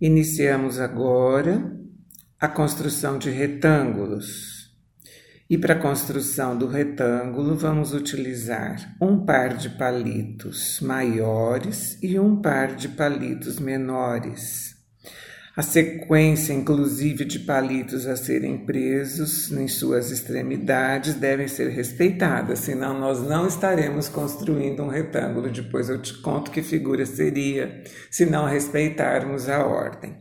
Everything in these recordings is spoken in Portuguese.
Iniciamos agora a construção de retângulos. E para a construção do retângulo, vamos utilizar um par de palitos maiores e um par de palitos menores. A sequência, inclusive, de palitos a serem presos em suas extremidades devem ser respeitadas, senão nós não estaremos construindo um retângulo. Depois eu te conto que figura seria se não respeitarmos a ordem.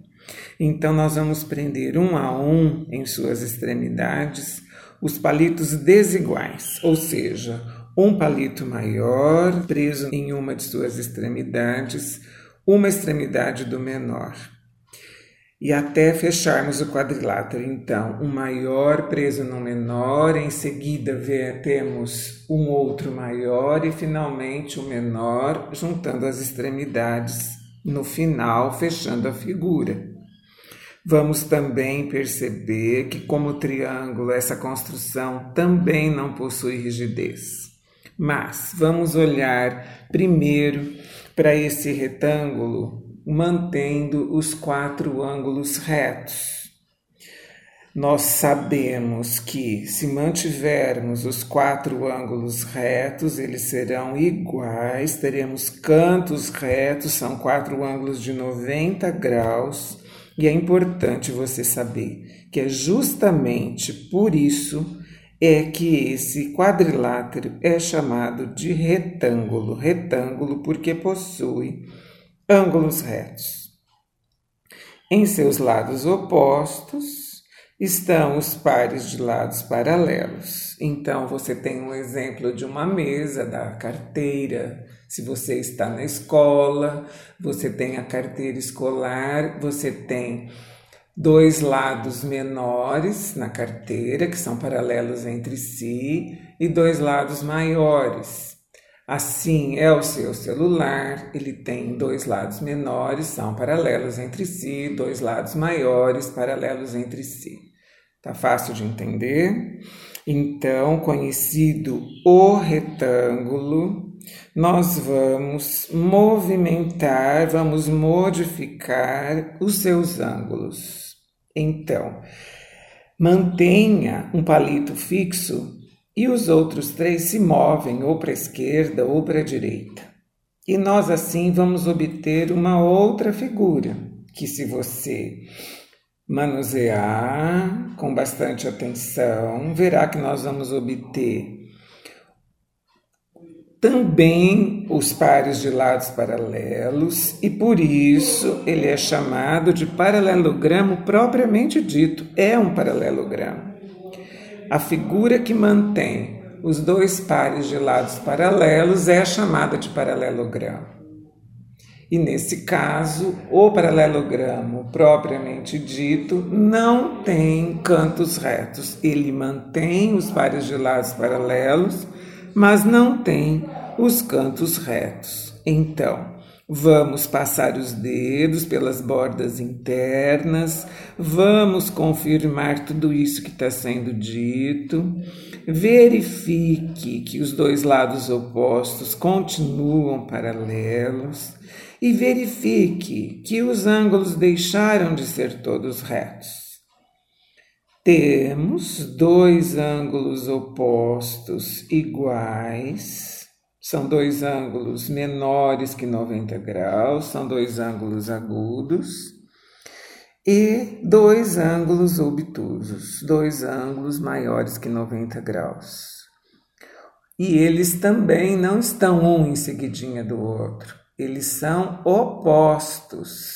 Então, nós vamos prender um a um em suas extremidades os palitos desiguais, ou seja, um palito maior preso em uma de suas extremidades, uma extremidade do menor e até fecharmos o quadrilátero. Então, um maior preso no menor, em seguida temos um outro maior e finalmente o um menor, juntando as extremidades no final, fechando a figura. Vamos também perceber que, como triângulo, essa construção também não possui rigidez. Mas vamos olhar primeiro para esse retângulo mantendo os quatro ângulos retos. Nós sabemos que, se mantivermos os quatro ângulos retos, eles serão iguais, teremos cantos retos, são quatro ângulos de 90 graus, e é importante você saber que é justamente por isso é que esse quadrilátero é chamado de retângulo. Retângulo porque possui ângulos retos. Em seus lados opostos estão os pares de lados paralelos. Então você tem um exemplo de uma mesa da carteira. Se você está na escola, você tem a carteira escolar, você tem dois lados menores na carteira, que são paralelos entre si, e dois lados maiores. Assim é o seu celular, ele tem dois lados menores, são paralelos entre si, dois lados maiores, paralelos entre si. Tá fácil de entender? Então, conhecido o retângulo, nós vamos movimentar, vamos modificar os seus ângulos. Então, mantenha um palito fixo e os outros três se movem ou para a esquerda ou para a direita. E nós assim vamos obter uma outra figura, que se você manusear com bastante atenção, verá que nós vamos obter também os pares de lados paralelos e por isso ele é chamado de paralelogramo propriamente dito, é um paralelogramo. A figura que mantém os dois pares de lados paralelos é chamada de paralelogramo. E nesse caso, o paralelogramo propriamente dito não tem cantos retos. Ele mantém os pares de lados paralelos, mas não tem os cantos retos. Então, Vamos passar os dedos pelas bordas internas, vamos confirmar tudo isso que está sendo dito. Verifique que os dois lados opostos continuam paralelos e verifique que os ângulos deixaram de ser todos retos. Temos dois ângulos opostos iguais são dois ângulos menores que 90 graus, são dois ângulos agudos e dois ângulos obtusos, dois ângulos maiores que 90 graus. E eles também não estão um em seguidinha do outro, eles são opostos.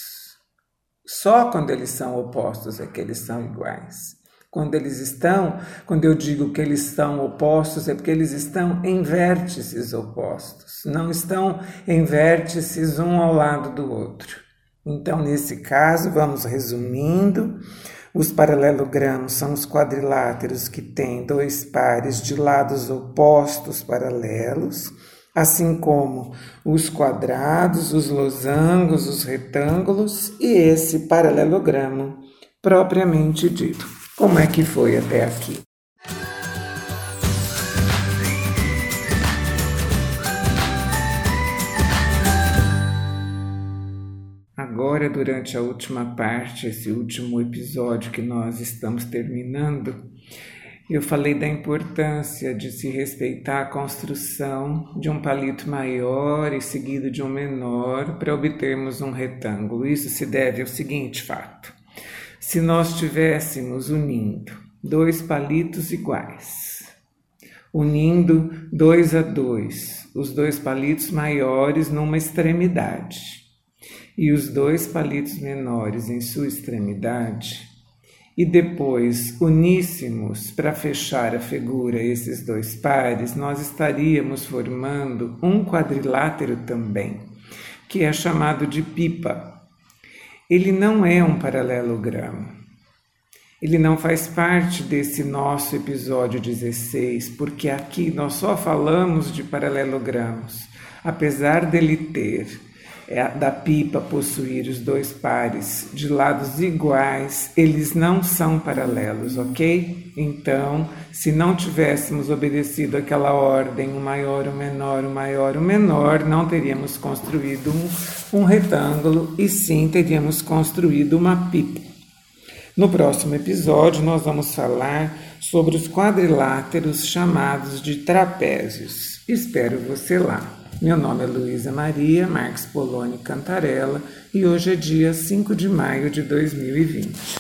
Só quando eles são opostos é que eles são iguais. Quando eles estão, quando eu digo que eles estão opostos, é porque eles estão em vértices opostos, não estão em vértices um ao lado do outro. Então, nesse caso, vamos resumindo: os paralelogramos são os quadriláteros que têm dois pares de lados opostos paralelos, assim como os quadrados, os losangos, os retângulos e esse paralelogramo propriamente dito. Como é que foi até aqui? Agora durante a última parte, esse último episódio que nós estamos terminando, eu falei da importância de se respeitar a construção de um palito maior e seguido de um menor para obtermos um retângulo. Isso se deve ao seguinte fato: se nós estivéssemos unindo dois palitos iguais, unindo dois a dois, os dois palitos maiores numa extremidade e os dois palitos menores em sua extremidade, e depois uníssemos para fechar a figura esses dois pares, nós estaríamos formando um quadrilátero também, que é chamado de pipa. Ele não é um paralelogramo. Ele não faz parte desse nosso episódio 16, porque aqui nós só falamos de paralelogramos. Apesar dele ter da pipa possuir os dois pares de lados iguais, eles não são paralelos, ok? Então, se não tivéssemos obedecido aquela ordem, o maior, o menor, o maior, o menor, não teríamos construído um, um retângulo e sim teríamos construído uma pipa. No próximo episódio, nós vamos falar sobre os quadriláteros chamados de trapézios. Espero você lá. Meu nome é Luísa Maria Marques Poloni Cantarella e hoje é dia 5 de maio de 2020.